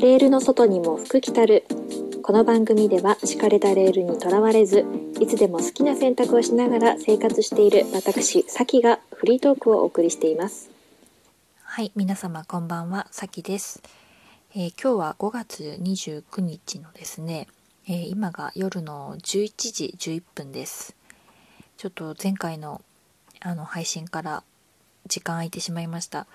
レールの外にも服着たる。この番組では敷かれたレールにとらわれずいつでも好きな選択をしながら生活している私さきがフリートークをお送りしています。はい皆様こんばんはさきです、えー、今日は5月29日のですね、えー、今が夜の11時11分です。ちょっと前回のあの配信から時間空いてしまいました。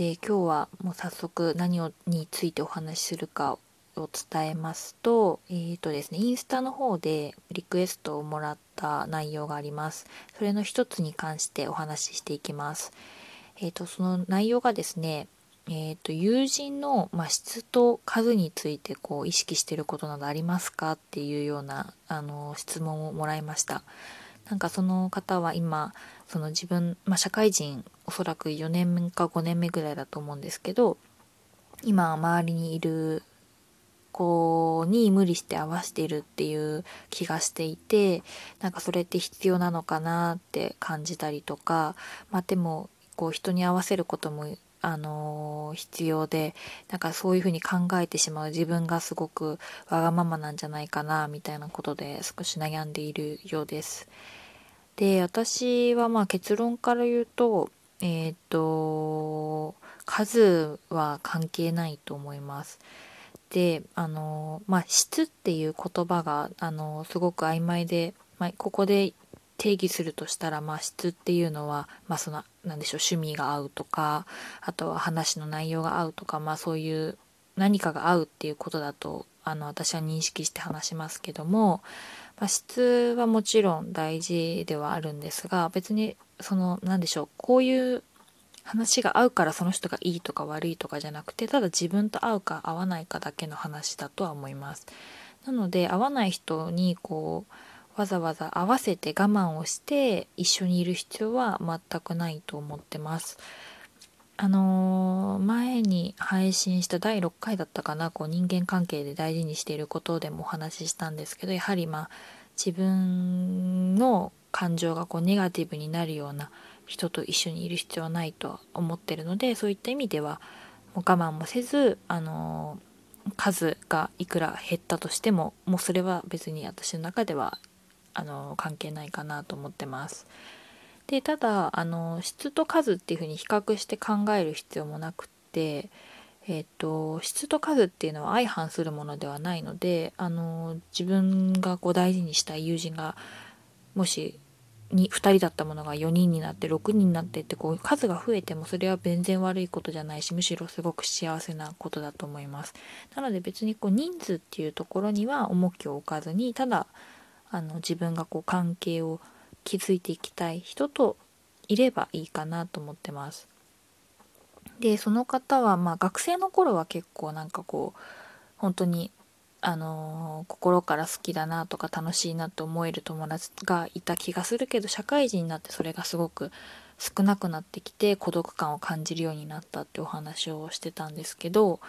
で今日はもう早速何をについてお話しするかを伝えますとえっ、ー、とですねインスタの方でリクエストをもらった内容があります。それの一つに関してお話ししていきます。えっ、ー、とその内容がですねえーと、友人の、まあ、質と数についてこう意識してることなどありますかっていうようなあの質問をもらいました。なんかその方は今その自分、まあ、社会人おそらく4年目か5年目ぐらいだと思うんですけど今周りにいる子に無理して合わせているっていう気がしていてなんかそれって必要なのかなって感じたりとかまあでもこう人に合わせることもあのー、必要でなんかそういうふうに考えてしまう自分がすごくわがままなんじゃないかなみたいなことで少し悩んでいるようです。で私はまあ結論から言うとえっ、ー、と数は関係ないと思います。であのまあ質っていう言葉があのすごく曖昧で、まあ、ここで定義するとしたら、まあ、質っていうのは、まあ、その何でしょう趣味が合うとかあとは話の内容が合うとか、まあ、そういう何かが合うっていうことだとあの私は認識して話しますけども、まあ、質はもちろん大事ではあるんですが別にその何でしょうこういう話が合うからその人がいいとか悪いとかじゃなくてただ自分と合うか合わないかだけの話だとは思います。なので合わない人にこうわざわざ合わせて我慢をして一緒にいる必要は全くないと思ってます。あのー、前に配信した第6回だったかなこう人間関係で大事にしていることでもお話ししたんですけどやはりまあ自分の感情がこうネガティブになるような人と一緒にいる必要はないと思ってるのでそういった意味ではもう我慢もせず、あのー、数がいくら減ったとしてももうそれは別に私の中ではあのー、関係ないかなと思ってます。でただあの質と数っていうふうに比較して考える必要もなくってえっ、と質と数っていうのは相反するものではないのであの自分がこう大事にしたい友人がもしに2人だったものが4人になって6人になってってこう数が増えてもそれは全然悪いことじゃないしむしろすごく幸せなことだと思います。なので別にこう人数っていうところには重きを置かずにただあの自分がこう関係を気づいていきたい人といればいいかなと思ってます。でその方はまあ学生の頃は結構なんかこう本当にあのー、心から好きだなとか楽しいなと思える友達がいた気がするけど社会人になってそれがすごく少なくなってきて孤独感を感じるようになったってお話をしてたんですけど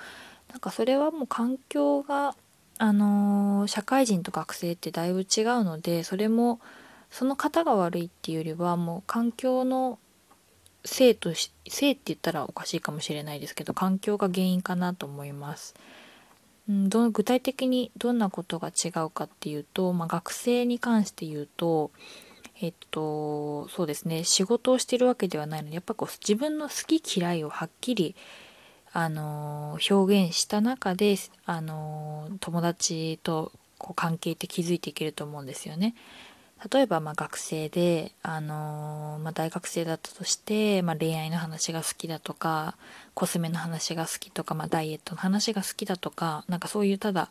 なんかそれはもう環境があのー、社会人と学生ってだいぶ違うのでそれもその方が悪いっていうよりはもう環境のせいとしせいって言ったらおかしいかもしれないですけど環境が原因かなと思います。んど具体的にどんなことが違うかっていうと、まあ、学生に関して言うとえっとそうですね仕事をしてるわけではないのでやっぱこう自分の好き嫌いをはっきりあの表現した中であの友達とこう関係って築いていけると思うんですよね。例えばま学生で、あの、まあ、大学生だったとして、まあ、恋愛の話が好きだとかコスメの話が好きとか、まあ、ダイエットの話が好きだとかなんかそういうただ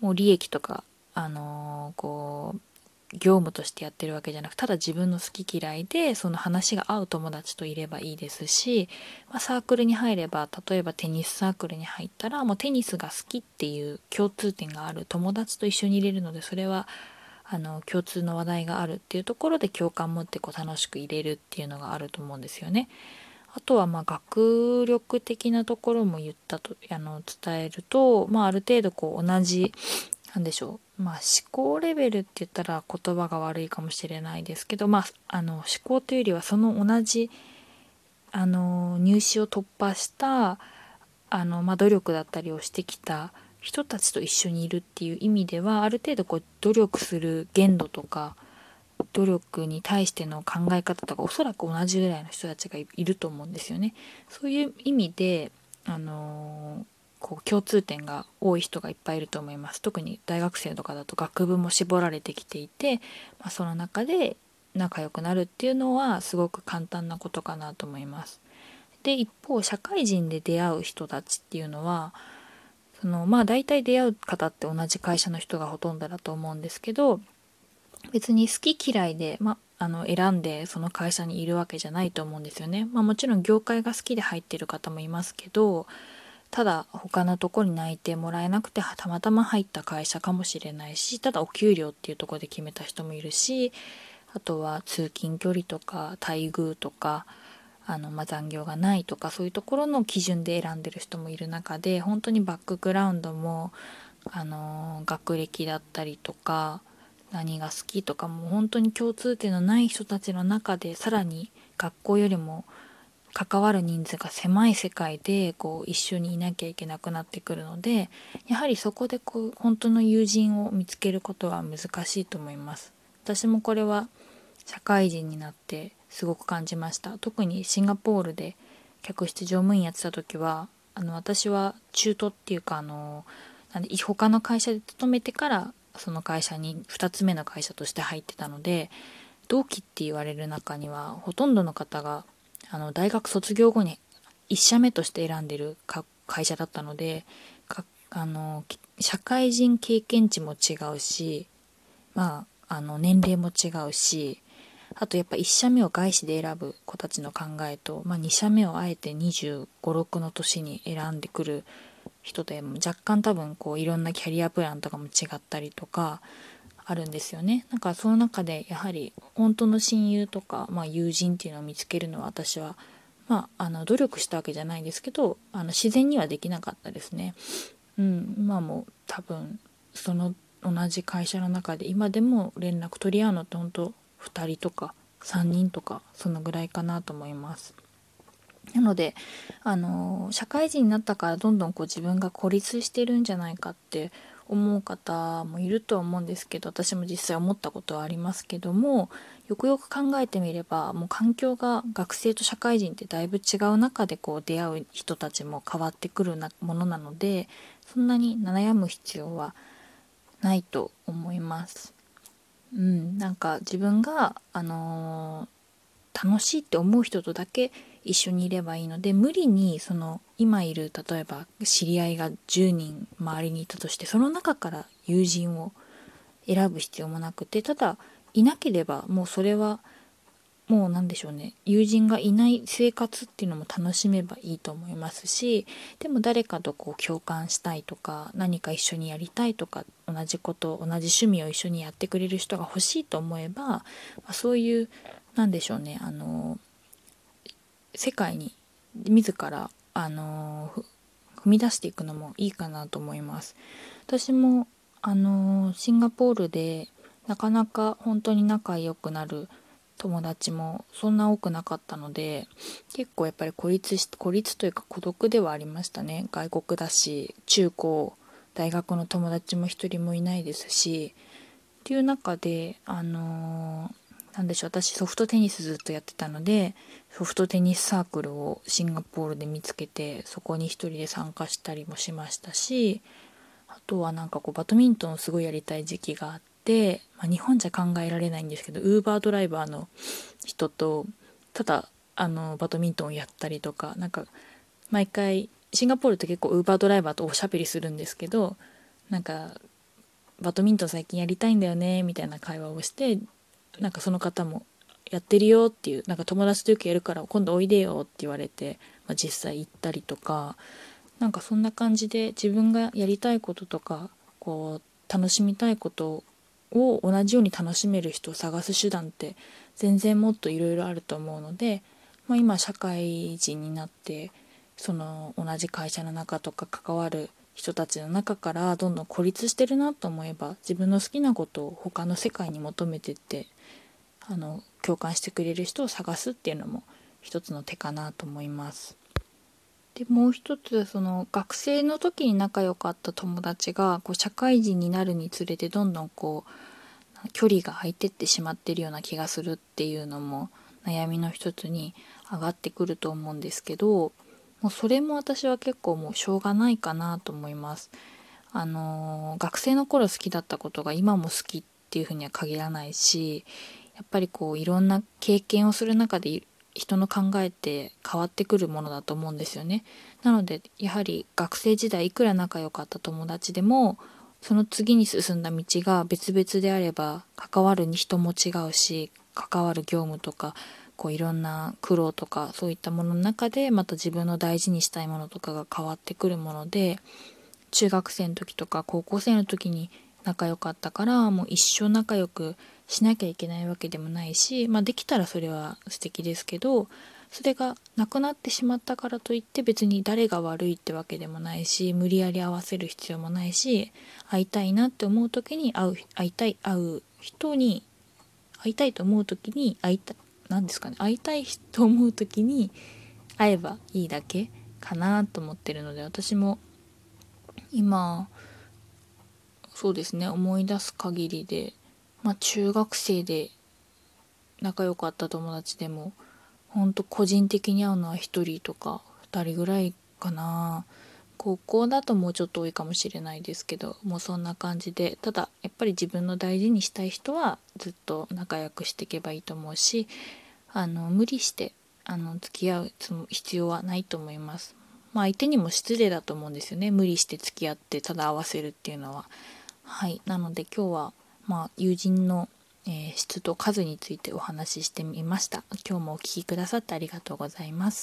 もう利益とか、あの、こう業務としてやってるわけじゃなくただ自分の好き嫌いでその話が合う友達といればいいですし、まあ、サークルに入れば例えばテニスサークルに入ったらもうテニスが好きっていう共通点がある友達と一緒にいれるのでそれはあの共通の話題があるっていうところで共感持ってこう楽しく入れるっていうのがあると思うんですよね。あとはまあ学力的なところも言ったとあの伝えると、まあ、ある程度こう同じなんでしょう、まあ、思考レベルって言ったら言葉が悪いかもしれないですけど、まあ、あの思考というよりはその同じあの入試を突破したあの、まあ、努力だったりをしてきた人たちと一緒にいるっていう意味ではある程度こう努力する限度とか努力に対しての考え方とかおそらく同じぐらいの人たちがいると思うんですよね。そういう意味であのこう共通点が多い人がいっぱいいると思います特に大学生とかだと学部も絞られてきていて、まあ、その中で仲良くなるっていうのはすごく簡単なことかなと思いますで一方社会人で出会う人たちっていうのはそのまあ大体出会う方って同じ会社の人がほとんどだと思うんですけど別に好き嫌いで、ま、あの選んでその会社にいるわけじゃないと思うんですよね。まあ、もちろん業界が好きで入ってる方もいますけどただ他のとこに内定もらえなくてたまたま入った会社かもしれないしただお給料っていうとこで決めた人もいるしあとは通勤距離とか待遇とかあの、まあ、残業がないとかそういうところの基準で選んでる人もいる中で本当にバックグラウンドもあの学歴だったりとか何が好きとかも本当に共通点のない人たちの中でさらに学校よりも関わる人数が狭い世界でこう一緒にいなきゃいけなくなってくるのでやはりそこでこう本当の友人を見つけることは難しいと思います。私もこれは社会人になってすごく感じました。特にシンガポールで客室乗務員やってた時はあの私は中途っていうかあのなんで他の会社で勤めてからその会社に2つ目の会社として入ってたので同期って言われる中にはほとんどの方があの大学卒業後に1社目として選んでる会社だったのであの社会人経験値も違うし、まあ、あの年齢も違うしあとやっぱ1社目を外資で選ぶ子たちの考えと、まあ、2社目をあえて2 5 6の年に選んでくる人でも若干多分こういろんなキャリアプランとかも違ったりとかあるんですよね。なんかその中でやはり本当の親友とか、まあ、友人っていうのを見つけるのは私は、まあ、あの努力したわけじゃないんですけどあの自然にはできなかったですね。うん、今も多分その同じ会社の中で今でも連絡取り合うのって本当2人とか3人とかそのぐらいかなと思います。なのであの社会人になったからどんどんこう自分が孤立してるんじゃないかって思う方もいるとは思うんですけど私も実際思ったことはありますけどもよくよく考えてみればもう環境が学生と社会人ってだいぶ違う中でこう出会う人たちも変わってくるなものなのでそんなに悩む必要はないと思います。うん、なんか自分が、あのー、楽しいって思う人とだけ一緒にいればいいので無理にその今いる例えば知り合いが10人周りにいたとしてその中から友人を選ぶ必要もなくてただいなければもうそれはもう何でしょうね友人がいない生活っていうのも楽しめばいいと思いますしでも誰かとこう共感したいとか何か一緒にやりたいとか同じこと同じ趣味を一緒にやってくれる人が欲しいと思えば、まあ、そういう何でしょうねあの世界に自ら、あの踏み出していくのもいいかなと思います。私も、あのシンガポールでなかなか本当に仲良くなる友達もそんな多くなかったので結構やっぱり孤立し孤立というか孤独ではありましたね。外国だし中高大学の友達も一人もいないですしっていう中であのなんでしょう私ソフトテニスずっとやってたのでソフトテニスサークルをシンガポールで見つけてそこに一人で参加したりもしましたしあとはなんかこうバドミントンをすごいやりたい時期があって、まあ、日本じゃ考えられないんですけどウーバードライバーの人とただあのバドミントンをやったりとかなんか毎回シンガポールって結構ウーバードライバーとおしゃべりするんですけどなんかバドミントン最近やりたいんだよねみたいな会話をしてなんかその方もやってるよっていうなんか友達とよくやるから今度おいでよって言われて、まあ、実際行ったりとかなんかそんな感じで自分がやりたいこととかこう楽しみたいことを同じように楽しめる人を探す手段って全然もっといろいろあると思うので、まあ、今社会人になってその同じ会社の中とか関わる人たちの中からどんどん孤立してるなと思えば自分の好きなことを他の世界に求めてってあの共感してくれる人を探すっていうのも一つの手かなと思います。でもう一つその学生の時に仲良かった友達がこう社会人になるにつれてどんどんこう距離が空いてってしまってるような気がするっていうのも悩みの一つに上がってくると思うんですけどもうそれも私は結構もうしょうがないかなと思います。あの、学生の頃好きだったことが今も好きっていうふうには限らないしやっぱりこういろんな経験をする中で人の考えって変わってくるものだと思うんですよね。なのでやはり学生時代いくら仲良かった友達でもその次に進んだ道が別々であれば関わるに人も違うし関わる業務とかこういろんな苦労とかそういったものの中でまた自分の大事にしたいものとかが変わってくるもので中学生の時とか高校生の時に仲良かったからもう一生仲良くしなきゃいけないわけでもないし、まあ、できたらそれは素敵ですけどそれがなくなってしまったからといって別に誰が悪いってわけでもないし無理やり合わせる必要もないし会いたいなって思う時に会う会いたい会う人に会いたいと思う時に会いた何ですかね会いたいと思う時に会えばいいだけかなと思ってるので私も今そうですね思い出す限りでまあ、中学生で仲良かった友達でもほんと個人的に会うのは1人とか2人ぐらいかな高校だともうちょっと多いかもしれないですけどもうそんな感じでただやっぱり自分の大事にしたい人はずっと仲良くしていけばいいと思うしあの無理してあの付き合う必要はないと思います。まあ、相手にも失礼だと思うんですよね無理して付き合ってただ合わせるっていうのは。はいなので今日はまあ、友人の、えー、質と数についてお話ししてみました。今日もお聴きくださってありがとうございます。